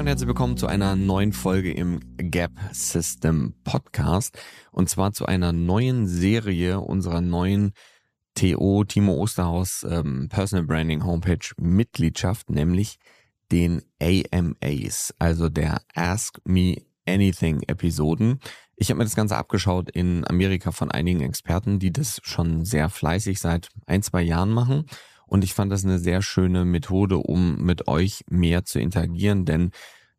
Und herzlich willkommen zu einer neuen Folge im Gap System Podcast und zwar zu einer neuen Serie unserer neuen TO Timo Osterhaus ähm, Personal Branding Homepage Mitgliedschaft, nämlich den AMAs, also der Ask Me Anything Episoden. Ich habe mir das Ganze abgeschaut in Amerika von einigen Experten, die das schon sehr fleißig seit ein, zwei Jahren machen. Und ich fand das eine sehr schöne Methode, um mit euch mehr zu interagieren, denn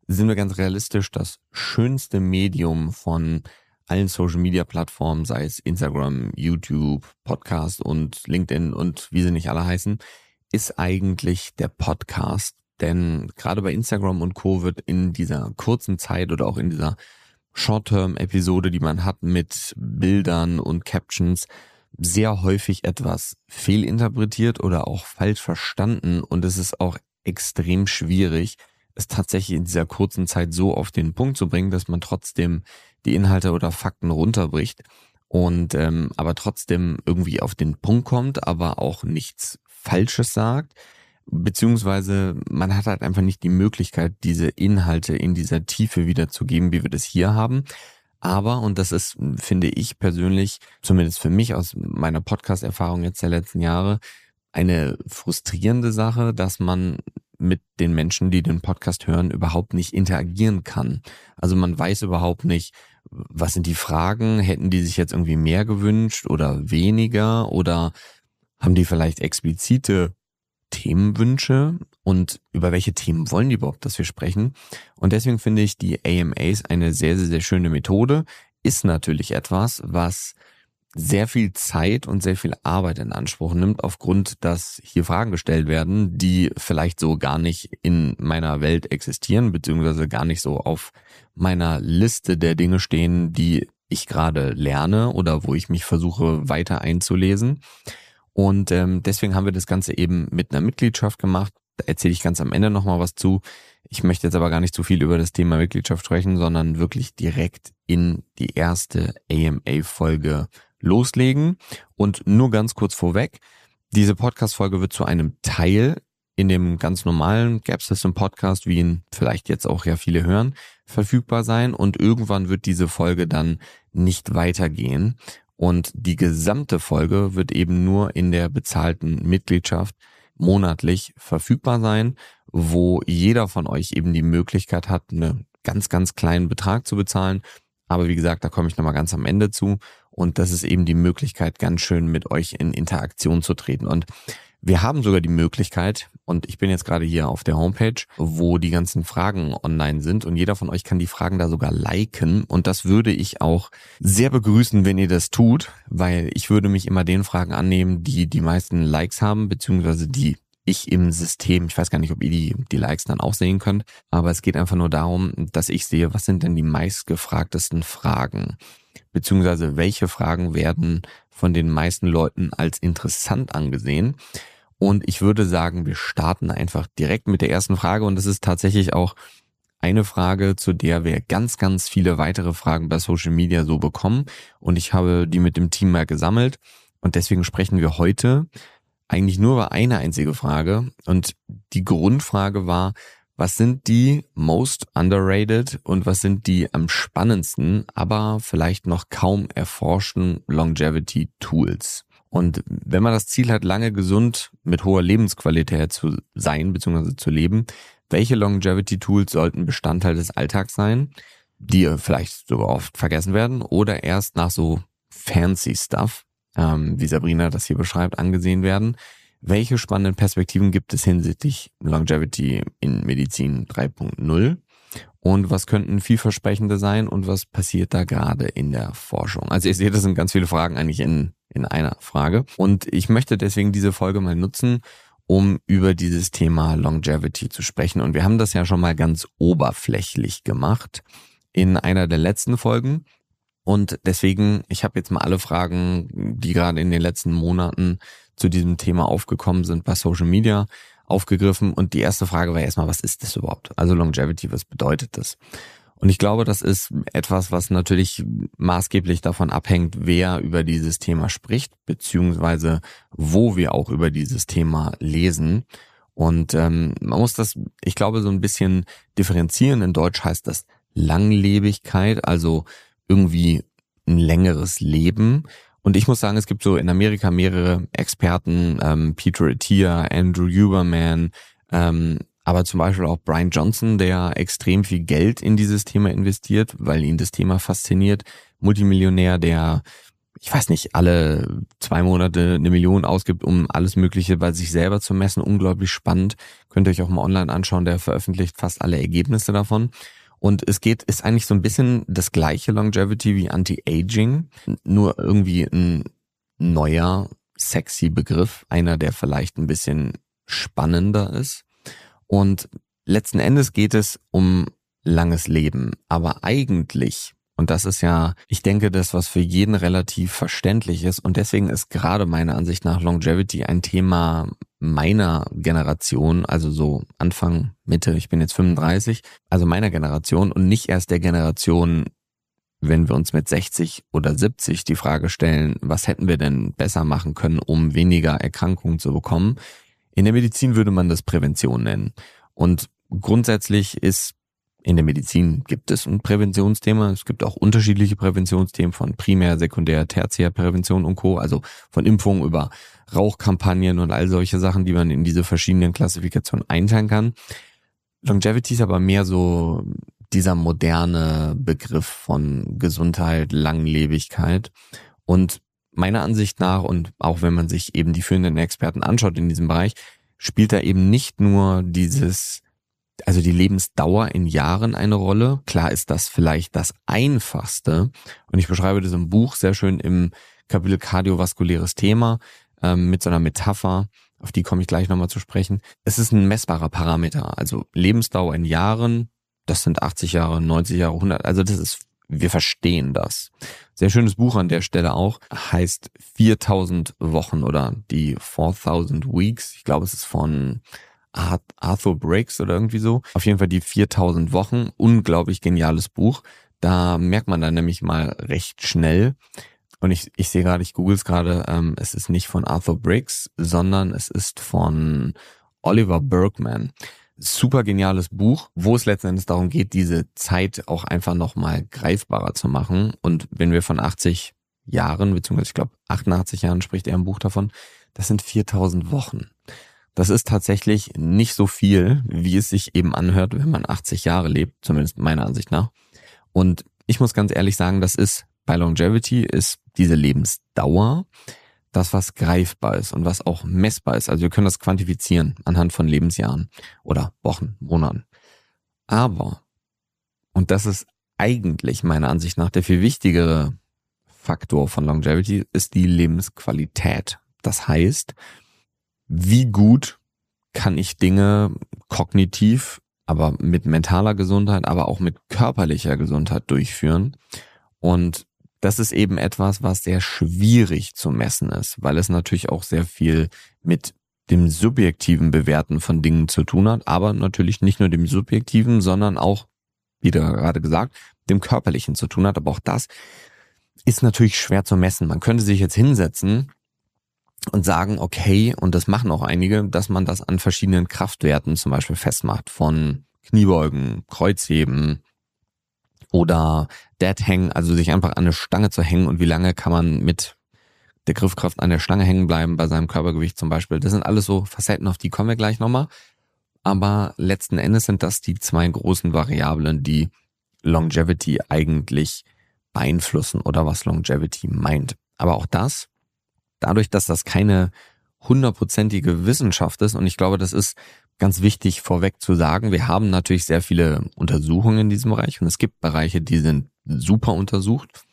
sind wir ganz realistisch, das schönste Medium von allen Social Media Plattformen, sei es Instagram, YouTube, Podcast und LinkedIn und wie sie nicht alle heißen, ist eigentlich der Podcast. Denn gerade bei Instagram und Co. wird in dieser kurzen Zeit oder auch in dieser Short-Term-Episode, die man hat mit Bildern und Captions, sehr häufig etwas fehlinterpretiert oder auch falsch verstanden und es ist auch extrem schwierig, es tatsächlich in dieser kurzen Zeit so auf den Punkt zu bringen, dass man trotzdem die Inhalte oder Fakten runterbricht und ähm, aber trotzdem irgendwie auf den Punkt kommt, aber auch nichts Falsches sagt, beziehungsweise man hat halt einfach nicht die Möglichkeit, diese Inhalte in dieser Tiefe wiederzugeben, wie wir das hier haben. Aber, und das ist, finde ich persönlich, zumindest für mich aus meiner Podcast-Erfahrung jetzt der letzten Jahre, eine frustrierende Sache, dass man mit den Menschen, die den Podcast hören, überhaupt nicht interagieren kann. Also man weiß überhaupt nicht, was sind die Fragen? Hätten die sich jetzt irgendwie mehr gewünscht oder weniger? Oder haben die vielleicht explizite Themenwünsche? Und über welche Themen wollen die überhaupt, dass wir sprechen? Und deswegen finde ich die AMAs eine sehr, sehr, sehr schöne Methode. Ist natürlich etwas, was sehr viel Zeit und sehr viel Arbeit in Anspruch nimmt, aufgrund, dass hier Fragen gestellt werden, die vielleicht so gar nicht in meiner Welt existieren, beziehungsweise gar nicht so auf meiner Liste der Dinge stehen, die ich gerade lerne oder wo ich mich versuche weiter einzulesen. Und ähm, deswegen haben wir das Ganze eben mit einer Mitgliedschaft gemacht. Da erzähle ich ganz am Ende nochmal was zu. Ich möchte jetzt aber gar nicht zu viel über das Thema Mitgliedschaft sprechen, sondern wirklich direkt in die erste AMA-Folge loslegen. Und nur ganz kurz vorweg, diese Podcast-Folge wird zu einem Teil in dem ganz normalen Gap System Podcast, wie ihn vielleicht jetzt auch ja viele hören, verfügbar sein und irgendwann wird diese Folge dann nicht weitergehen und die gesamte Folge wird eben nur in der bezahlten Mitgliedschaft monatlich verfügbar sein, wo jeder von euch eben die Möglichkeit hat, einen ganz, ganz kleinen Betrag zu bezahlen. Aber wie gesagt, da komme ich nochmal ganz am Ende zu. Und das ist eben die Möglichkeit, ganz schön mit euch in Interaktion zu treten. Und wir haben sogar die Möglichkeit, und ich bin jetzt gerade hier auf der Homepage, wo die ganzen Fragen online sind und jeder von euch kann die Fragen da sogar liken und das würde ich auch sehr begrüßen, wenn ihr das tut, weil ich würde mich immer den Fragen annehmen, die die meisten Likes haben, beziehungsweise die ich im System, ich weiß gar nicht, ob ihr die, die Likes dann auch sehen könnt, aber es geht einfach nur darum, dass ich sehe, was sind denn die meistgefragtesten Fragen beziehungsweise welche Fragen werden von den meisten Leuten als interessant angesehen. Und ich würde sagen, wir starten einfach direkt mit der ersten Frage und das ist tatsächlich auch eine Frage, zu der wir ganz, ganz viele weitere Fragen bei Social Media so bekommen. Und ich habe die mit dem Team mal gesammelt. Und deswegen sprechen wir heute eigentlich nur über eine einzige Frage. Und die Grundfrage war, was sind die most underrated und was sind die am spannendsten, aber vielleicht noch kaum erforschten Longevity Tools? Und wenn man das Ziel hat, lange gesund mit hoher Lebensqualität zu sein bzw. zu leben, welche Longevity Tools sollten Bestandteil des Alltags sein, die vielleicht sogar oft vergessen werden oder erst nach so fancy Stuff, ähm, wie Sabrina das hier beschreibt, angesehen werden? Welche spannenden Perspektiven gibt es hinsichtlich Longevity in Medizin 3.0? Und was könnten vielversprechende sein und was passiert da gerade in der Forschung? Also ihr seht, das sind ganz viele Fragen eigentlich in, in einer Frage. Und ich möchte deswegen diese Folge mal nutzen, um über dieses Thema Longevity zu sprechen. Und wir haben das ja schon mal ganz oberflächlich gemacht in einer der letzten Folgen. Und deswegen, ich habe jetzt mal alle Fragen, die gerade in den letzten Monaten zu diesem Thema aufgekommen sind bei Social Media aufgegriffen. Und die erste Frage war erstmal, was ist das überhaupt? Also Longevity, was bedeutet das? Und ich glaube, das ist etwas, was natürlich maßgeblich davon abhängt, wer über dieses Thema spricht, beziehungsweise wo wir auch über dieses Thema lesen. Und ähm, man muss das, ich glaube, so ein bisschen differenzieren. In Deutsch heißt das Langlebigkeit, also irgendwie ein längeres Leben. Und ich muss sagen, es gibt so in Amerika mehrere Experten, ähm, Peter Attia, Andrew Huberman, ähm, aber zum Beispiel auch Brian Johnson, der extrem viel Geld in dieses Thema investiert, weil ihn das Thema fasziniert. Multimillionär, der, ich weiß nicht, alle zwei Monate eine Million ausgibt, um alles Mögliche bei sich selber zu messen. Unglaublich spannend. Könnt ihr euch auch mal online anschauen. Der veröffentlicht fast alle Ergebnisse davon. Und es geht, ist eigentlich so ein bisschen das gleiche Longevity wie Anti-Aging, nur irgendwie ein neuer, sexy Begriff, einer, der vielleicht ein bisschen spannender ist. Und letzten Endes geht es um langes Leben. Aber eigentlich, und das ist ja, ich denke, das, was für jeden relativ verständlich ist, und deswegen ist gerade meiner Ansicht nach Longevity ein Thema meiner Generation, also so Anfang, Mitte, ich bin jetzt 35, also meiner Generation und nicht erst der Generation, wenn wir uns mit 60 oder 70 die Frage stellen, was hätten wir denn besser machen können, um weniger Erkrankungen zu bekommen, in der Medizin würde man das Prävention nennen. Und grundsätzlich ist in der Medizin gibt es ein Präventionsthema. Es gibt auch unterschiedliche Präventionsthemen von Primär-, Sekundär-, Tertiärprävention und Co. Also von Impfungen über Rauchkampagnen und all solche Sachen, die man in diese verschiedenen Klassifikationen einteilen kann. Longevity ist aber mehr so dieser moderne Begriff von Gesundheit, Langlebigkeit. Und meiner Ansicht nach und auch wenn man sich eben die führenden Experten anschaut in diesem Bereich, spielt da eben nicht nur dieses, also die Lebensdauer in Jahren eine Rolle. Klar ist das vielleicht das einfachste. Und ich beschreibe das im Buch sehr schön im Kapitel kardiovaskuläres Thema ähm, mit so einer Metapher, auf die komme ich gleich nochmal zu sprechen. Es ist ein messbarer Parameter. Also Lebensdauer in Jahren, das sind 80 Jahre, 90 Jahre, 100. Also das ist wir verstehen das. Sehr schönes Buch an der Stelle auch, heißt 4000 Wochen oder die 4000 Weeks. Ich glaube, es ist von Arthur Briggs oder irgendwie so. Auf jeden Fall die 4000 Wochen. Unglaublich geniales Buch. Da merkt man dann nämlich mal recht schnell, und ich, ich sehe gerade, ich google es gerade, ähm, es ist nicht von Arthur Briggs, sondern es ist von Oliver Bergman super geniales Buch, wo es letzten Endes darum geht, diese Zeit auch einfach nochmal greifbarer zu machen. Und wenn wir von 80 Jahren, beziehungsweise ich glaube 88 Jahren spricht er im Buch davon, das sind 4000 Wochen. Das ist tatsächlich nicht so viel, wie es sich eben anhört, wenn man 80 Jahre lebt, zumindest meiner Ansicht nach. Und ich muss ganz ehrlich sagen, das ist bei Longevity ist diese Lebensdauer das, was greifbar ist und was auch messbar ist. Also wir können das quantifizieren anhand von Lebensjahren oder Wochen, Monaten. Aber, und das ist eigentlich meiner Ansicht nach der viel wichtigere Faktor von Longevity, ist die Lebensqualität. Das heißt, wie gut kann ich Dinge kognitiv, aber mit mentaler Gesundheit, aber auch mit körperlicher Gesundheit durchführen. Und das ist eben etwas, was sehr schwierig zu messen ist, weil es natürlich auch sehr viel mit dem subjektiven Bewerten von Dingen zu tun hat, aber natürlich nicht nur dem subjektiven, sondern auch, wie gerade gesagt, dem körperlichen zu tun hat. Aber auch das ist natürlich schwer zu messen. Man könnte sich jetzt hinsetzen und sagen, okay, und das machen auch einige, dass man das an verschiedenen Kraftwerten zum Beispiel festmacht, von Kniebeugen, Kreuzheben, oder Dead Hang, also sich einfach an eine Stange zu hängen und wie lange kann man mit der Griffkraft an der Stange hängen bleiben bei seinem Körpergewicht zum Beispiel. Das sind alles so Facetten, auf die kommen wir gleich nochmal. Aber letzten Endes sind das die zwei großen Variablen, die Longevity eigentlich beeinflussen oder was Longevity meint. Aber auch das, dadurch, dass das keine hundertprozentige Wissenschaft ist, und ich glaube, das ist ganz wichtig vorweg zu sagen, wir haben natürlich sehr viele Untersuchungen in diesem Bereich und es gibt Bereiche, die sind super untersucht,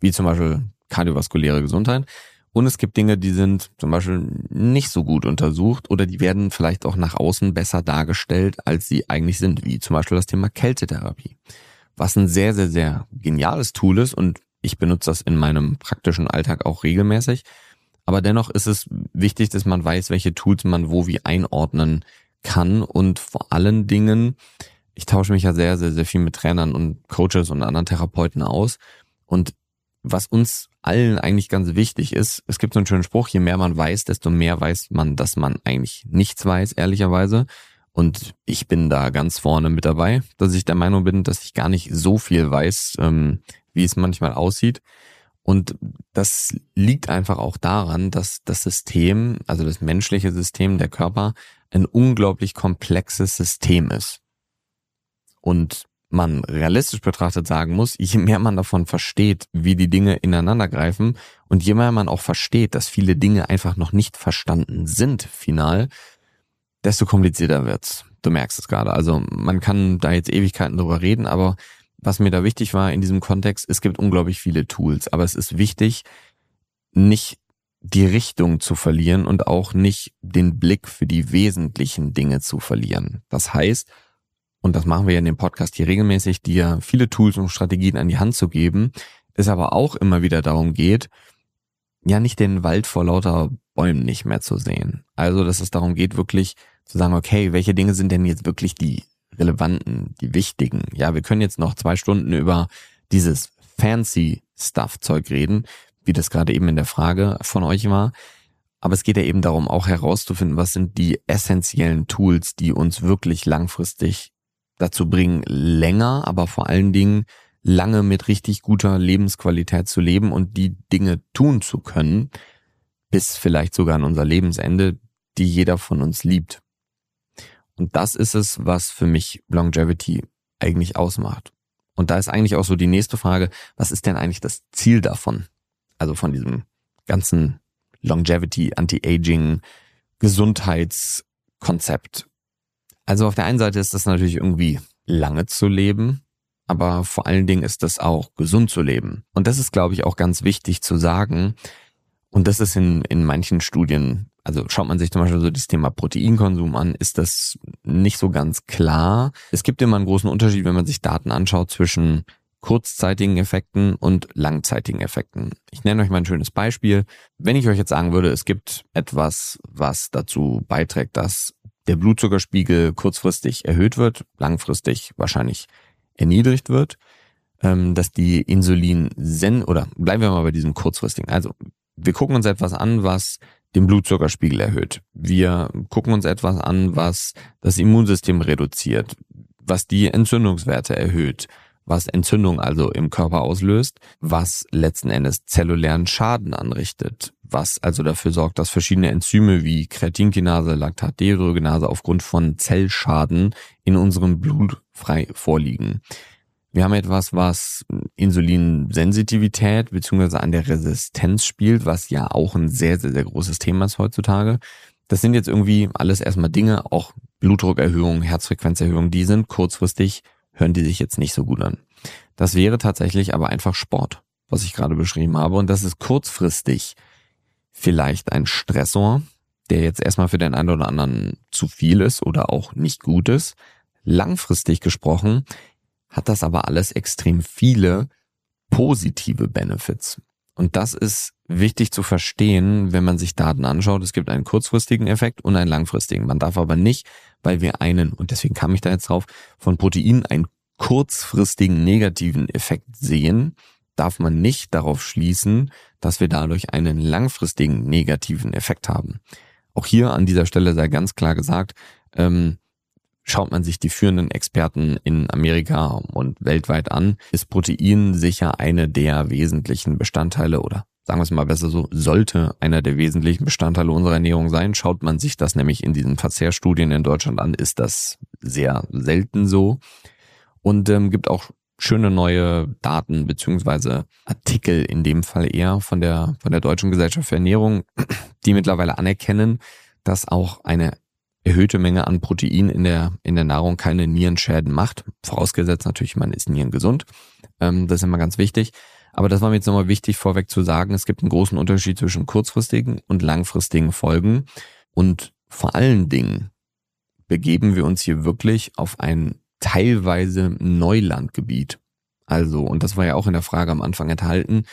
wie zum Beispiel kardiovaskuläre Gesundheit. Und es gibt Dinge, die sind zum Beispiel nicht so gut untersucht oder die werden vielleicht auch nach außen besser dargestellt, als sie eigentlich sind, wie zum Beispiel das Thema Kältetherapie. was ein sehr, sehr, sehr geniales Tool ist und ich benutze das in meinem praktischen Alltag auch regelmäßig. Aber dennoch ist es wichtig, dass man weiß, welche Tools man wo wie einordnen kann und vor allen Dingen, ich tausche mich ja sehr, sehr, sehr viel mit Trainern und Coaches und anderen Therapeuten aus und was uns allen eigentlich ganz wichtig ist, es gibt so einen schönen Spruch, je mehr man weiß, desto mehr weiß man, dass man eigentlich nichts weiß, ehrlicherweise. Und ich bin da ganz vorne mit dabei, dass ich der Meinung bin, dass ich gar nicht so viel weiß, ähm, wie es manchmal aussieht. Und das liegt einfach auch daran, dass das System, also das menschliche System, der Körper, ein unglaublich komplexes System ist. Und man realistisch betrachtet sagen muss, je mehr man davon versteht, wie die Dinge ineinander greifen und je mehr man auch versteht, dass viele Dinge einfach noch nicht verstanden sind, final, desto komplizierter wird's. Du merkst es gerade. Also man kann da jetzt Ewigkeiten drüber reden, aber was mir da wichtig war in diesem Kontext, es gibt unglaublich viele Tools, aber es ist wichtig, nicht die Richtung zu verlieren und auch nicht den Blick für die wesentlichen Dinge zu verlieren. Das heißt, und das machen wir ja in dem Podcast hier regelmäßig, dir viele Tools und Strategien an die Hand zu geben, es aber auch immer wieder darum geht, ja nicht den Wald vor lauter Bäumen nicht mehr zu sehen. Also, dass es darum geht, wirklich zu sagen, okay, welche Dinge sind denn jetzt wirklich die relevanten, die wichtigen? Ja, wir können jetzt noch zwei Stunden über dieses fancy Stuff-Zeug reden, wie das gerade eben in der Frage von euch war. Aber es geht ja eben darum, auch herauszufinden, was sind die essentiellen Tools, die uns wirklich langfristig dazu bringen, länger, aber vor allen Dingen lange mit richtig guter Lebensqualität zu leben und die Dinge tun zu können, bis vielleicht sogar an unser Lebensende, die jeder von uns liebt. Und das ist es, was für mich Longevity eigentlich ausmacht. Und da ist eigentlich auch so die nächste Frage, was ist denn eigentlich das Ziel davon? Also von diesem ganzen Longevity, Anti-Aging, Gesundheitskonzept. Also auf der einen Seite ist das natürlich irgendwie lange zu leben, aber vor allen Dingen ist das auch gesund zu leben. Und das ist, glaube ich, auch ganz wichtig zu sagen. Und das ist in, in manchen Studien, also schaut man sich zum Beispiel so das Thema Proteinkonsum an, ist das nicht so ganz klar. Es gibt immer einen großen Unterschied, wenn man sich Daten anschaut zwischen kurzzeitigen Effekten und langzeitigen Effekten. Ich nenne euch mal ein schönes Beispiel. Wenn ich euch jetzt sagen würde, es gibt etwas, was dazu beiträgt, dass der Blutzuckerspiegel kurzfristig erhöht wird, langfristig wahrscheinlich erniedrigt wird, ähm, dass die Insulin sen oder bleiben wir mal bei diesem kurzfristigen. Also wir gucken uns etwas an, was den Blutzuckerspiegel erhöht. Wir gucken uns etwas an, was das Immunsystem reduziert, was die Entzündungswerte erhöht, was Entzündung also im Körper auslöst, was letzten Endes zellulären Schaden anrichtet, was also dafür sorgt, dass verschiedene Enzyme wie Kreatinkinase, Lactatdehydrogenase aufgrund von Zellschaden in unserem Blut frei vorliegen. Wir haben etwas, was Insulinsensitivität beziehungsweise an der Resistenz spielt, was ja auch ein sehr, sehr, sehr großes Thema ist heutzutage. Das sind jetzt irgendwie alles erstmal Dinge, auch Blutdruckerhöhung, Herzfrequenzerhöhung, die sind kurzfristig hören die sich jetzt nicht so gut an. Das wäre tatsächlich aber einfach Sport, was ich gerade beschrieben habe. Und das ist kurzfristig vielleicht ein Stressor, der jetzt erstmal für den einen oder anderen zu viel ist oder auch nicht gut ist. Langfristig gesprochen hat das aber alles extrem viele positive Benefits. Und das ist wichtig zu verstehen, wenn man sich Daten anschaut. Es gibt einen kurzfristigen Effekt und einen langfristigen. Man darf aber nicht, weil wir einen, und deswegen kam ich da jetzt drauf, von Protein einen kurzfristigen negativen Effekt sehen, darf man nicht darauf schließen, dass wir dadurch einen langfristigen negativen Effekt haben. Auch hier an dieser Stelle sei ganz klar gesagt, ähm, Schaut man sich die führenden Experten in Amerika und weltweit an, ist Protein sicher eine der wesentlichen Bestandteile oder sagen wir es mal besser so, sollte einer der wesentlichen Bestandteile unserer Ernährung sein. Schaut man sich das nämlich in diesen Verzehrstudien in Deutschland an, ist das sehr selten so. Und ähm, gibt auch schöne neue Daten beziehungsweise Artikel in dem Fall eher von der von der Deutschen Gesellschaft für Ernährung, die mittlerweile anerkennen, dass auch eine erhöhte Menge an Protein in der, in der Nahrung keine Nierenschäden macht. Vorausgesetzt natürlich, man ist nierengesund. Ähm, das ist immer ganz wichtig. Aber das war mir jetzt nochmal wichtig vorweg zu sagen. Es gibt einen großen Unterschied zwischen kurzfristigen und langfristigen Folgen. Und vor allen Dingen begeben wir uns hier wirklich auf ein teilweise Neulandgebiet. Also, und das war ja auch in der Frage am Anfang enthalten,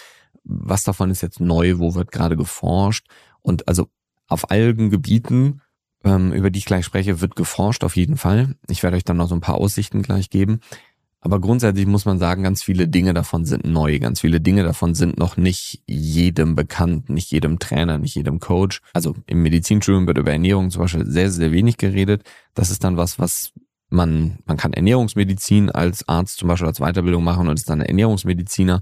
was davon ist jetzt neu, wo wird gerade geforscht? Und also auf allen Gebieten, über die ich gleich spreche, wird geforscht auf jeden Fall. Ich werde euch dann noch so ein paar Aussichten gleich geben. Aber grundsätzlich muss man sagen, ganz viele Dinge davon sind neu. Ganz viele Dinge davon sind noch nicht jedem bekannt, nicht jedem Trainer, nicht jedem Coach. Also im Medizinstudium wird über Ernährung zum Beispiel sehr, sehr wenig geredet. Das ist dann was, was man, man kann Ernährungsmedizin als Arzt zum Beispiel als Weiterbildung machen und ist dann Ernährungsmediziner.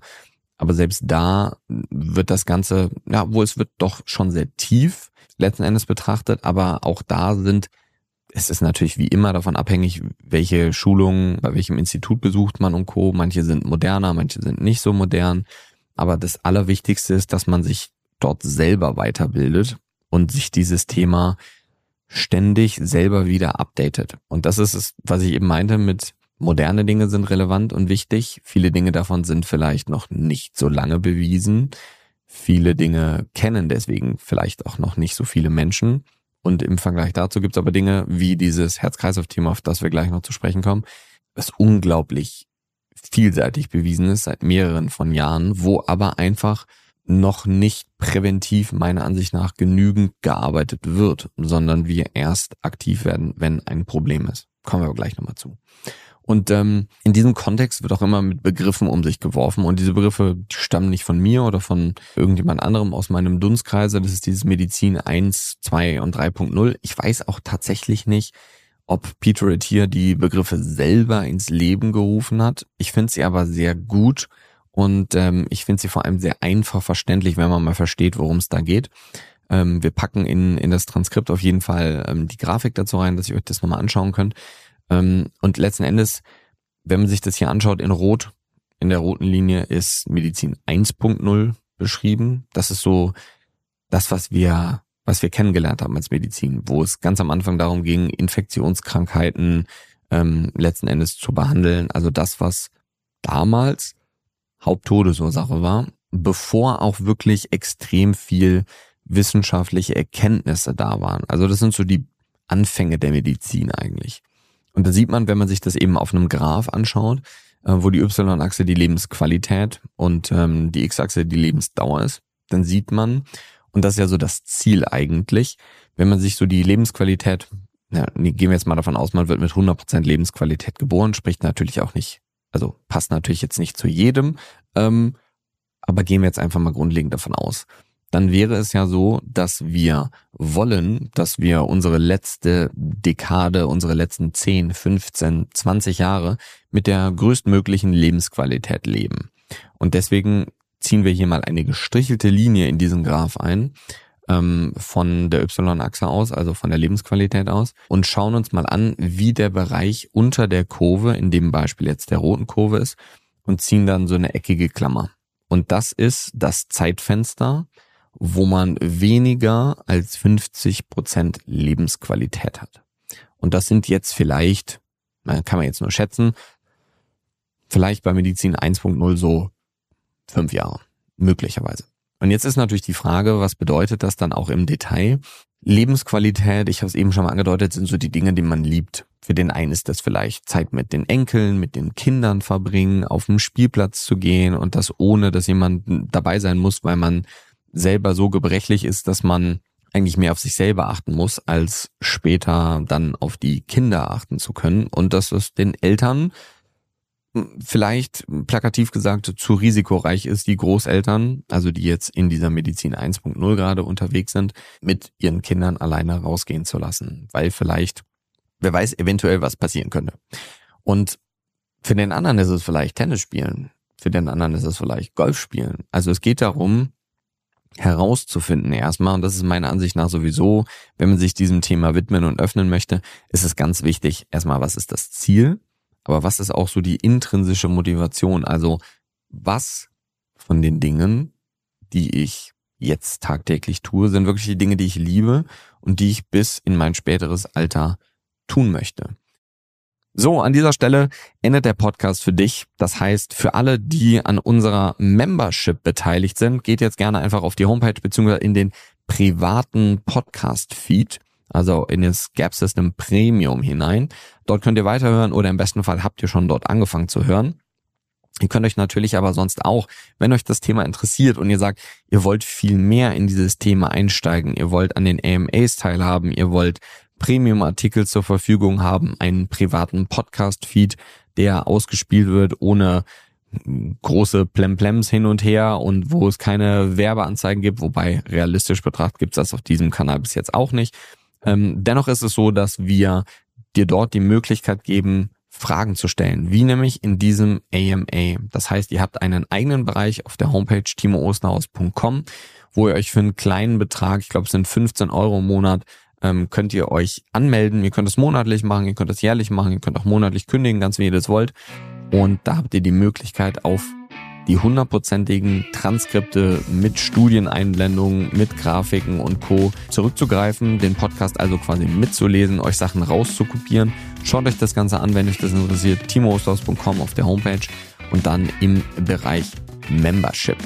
Aber selbst da wird das Ganze, ja, wo es wird doch schon sehr tief letzten Endes betrachtet, aber auch da sind es ist natürlich wie immer davon abhängig, welche Schulungen, bei welchem Institut besucht man und Co. Manche sind moderner, manche sind nicht so modern. Aber das Allerwichtigste ist, dass man sich dort selber weiterbildet und sich dieses Thema ständig selber wieder updatet. Und das ist es, was ich eben meinte mit moderne Dinge sind relevant und wichtig. Viele Dinge davon sind vielleicht noch nicht so lange bewiesen. Viele Dinge kennen deswegen vielleicht auch noch nicht so viele Menschen. Und im Vergleich dazu gibt es aber Dinge wie dieses Herz-Kreislauf-Thema, auf das wir gleich noch zu sprechen kommen, was unglaublich vielseitig bewiesen ist seit mehreren von Jahren, wo aber einfach noch nicht präventiv meiner Ansicht nach genügend gearbeitet wird, sondern wir erst aktiv werden, wenn ein Problem ist. Kommen wir aber gleich nochmal zu. Und ähm, in diesem Kontext wird auch immer mit Begriffen um sich geworfen. Und diese Begriffe die stammen nicht von mir oder von irgendjemand anderem aus meinem Dunstkreise. Das ist dieses Medizin 1, 2 und 3.0. Ich weiß auch tatsächlich nicht, ob Peter Attier die Begriffe selber ins Leben gerufen hat. Ich finde sie aber sehr gut und ähm, ich finde sie vor allem sehr einfach verständlich, wenn man mal versteht, worum es da geht. Ähm, wir packen in, in das Transkript auf jeden Fall ähm, die Grafik dazu rein, dass ihr euch das nochmal anschauen könnt. Ähm, und letzten Endes, wenn man sich das hier anschaut in Rot, in der roten Linie ist Medizin 1.0 beschrieben. Das ist so das, was wir, was wir kennengelernt haben als Medizin, wo es ganz am Anfang darum ging, Infektionskrankheiten ähm, letzten Endes zu behandeln. Also das, was damals Haupttodesursache war, bevor auch wirklich extrem viel wissenschaftliche Erkenntnisse da waren. Also das sind so die Anfänge der Medizin eigentlich. Und da sieht man, wenn man sich das eben auf einem Graph anschaut, äh, wo die Y-Achse die Lebensqualität und ähm, die X-Achse die Lebensdauer ist, dann sieht man, und das ist ja so das Ziel eigentlich, wenn man sich so die Lebensqualität, ja, gehen wir jetzt mal davon aus, man wird mit 100% Lebensqualität geboren, spricht natürlich auch nicht, also passt natürlich jetzt nicht zu jedem, ähm, aber gehen wir jetzt einfach mal grundlegend davon aus dann wäre es ja so, dass wir wollen, dass wir unsere letzte Dekade, unsere letzten 10, 15, 20 Jahre mit der größtmöglichen Lebensqualität leben. Und deswegen ziehen wir hier mal eine gestrichelte Linie in diesen Graph ein, ähm, von der Y-Achse aus, also von der Lebensqualität aus, und schauen uns mal an, wie der Bereich unter der Kurve, in dem Beispiel jetzt der roten Kurve ist, und ziehen dann so eine eckige Klammer. Und das ist das Zeitfenster, wo man weniger als 50 Prozent Lebensqualität hat. Und das sind jetzt vielleicht, kann man jetzt nur schätzen, vielleicht bei Medizin 1.0 so fünf Jahre, möglicherweise. Und jetzt ist natürlich die Frage, was bedeutet das dann auch im Detail? Lebensqualität, ich habe es eben schon mal angedeutet, sind so die Dinge, die man liebt. Für den einen ist das vielleicht Zeit mit den Enkeln, mit den Kindern verbringen, auf dem Spielplatz zu gehen und das ohne, dass jemand dabei sein muss, weil man selber so gebrechlich ist, dass man eigentlich mehr auf sich selber achten muss, als später dann auf die Kinder achten zu können und dass es den Eltern hm, vielleicht plakativ gesagt zu risikoreich ist, die Großeltern, also die jetzt in dieser Medizin 1.0 gerade unterwegs sind, mit ihren Kindern alleine rausgehen zu lassen, weil vielleicht, wer weiß, eventuell was passieren könnte. Und für den anderen ist es vielleicht Tennis spielen, für den anderen ist es vielleicht Golf spielen. Also es geht darum, herauszufinden erstmal, und das ist meiner Ansicht nach sowieso, wenn man sich diesem Thema widmen und öffnen möchte, ist es ganz wichtig, erstmal, was ist das Ziel, aber was ist auch so die intrinsische Motivation, also was von den Dingen, die ich jetzt tagtäglich tue, sind wirklich die Dinge, die ich liebe und die ich bis in mein späteres Alter tun möchte. So, an dieser Stelle endet der Podcast für dich. Das heißt, für alle, die an unserer Membership beteiligt sind, geht jetzt gerne einfach auf die Homepage beziehungsweise in den privaten Podcast-Feed, also in das Gap System Premium hinein. Dort könnt ihr weiterhören oder im besten Fall habt ihr schon dort angefangen zu hören. Ihr könnt euch natürlich aber sonst auch, wenn euch das Thema interessiert und ihr sagt, ihr wollt viel mehr in dieses Thema einsteigen, ihr wollt an den AMAs teilhaben, ihr wollt Premium-Artikel zur Verfügung haben, einen privaten Podcast-Feed, der ausgespielt wird ohne große Plemplems hin und her und wo es keine Werbeanzeigen gibt, wobei realistisch betrachtet gibt es das auf diesem Kanal bis jetzt auch nicht. Ähm, dennoch ist es so, dass wir dir dort die Möglichkeit geben, Fragen zu stellen, wie nämlich in diesem AMA. Das heißt, ihr habt einen eigenen Bereich auf der Homepage timoosterhaus.com, wo ihr euch für einen kleinen Betrag, ich glaube es sind 15 Euro im Monat, ähm, könnt ihr euch anmelden. Ihr könnt es monatlich machen, ihr könnt es jährlich machen, ihr könnt auch monatlich kündigen, ganz wie ihr das wollt. Und da habt ihr die Möglichkeit auf die hundertprozentigen Transkripte mit Studieneinblendungen, mit Grafiken und Co. zurückzugreifen, den Podcast also quasi mitzulesen, euch Sachen rauszukopieren. Schaut euch das Ganze an, wenn euch das interessiert. timoosthaus.com auf der Homepage und dann im Bereich Membership.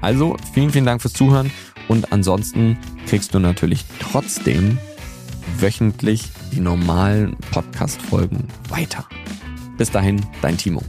Also vielen, vielen Dank fürs Zuhören und ansonsten kriegst du natürlich trotzdem wöchentlich die normalen Podcast-Folgen weiter. Bis dahin, dein Timo.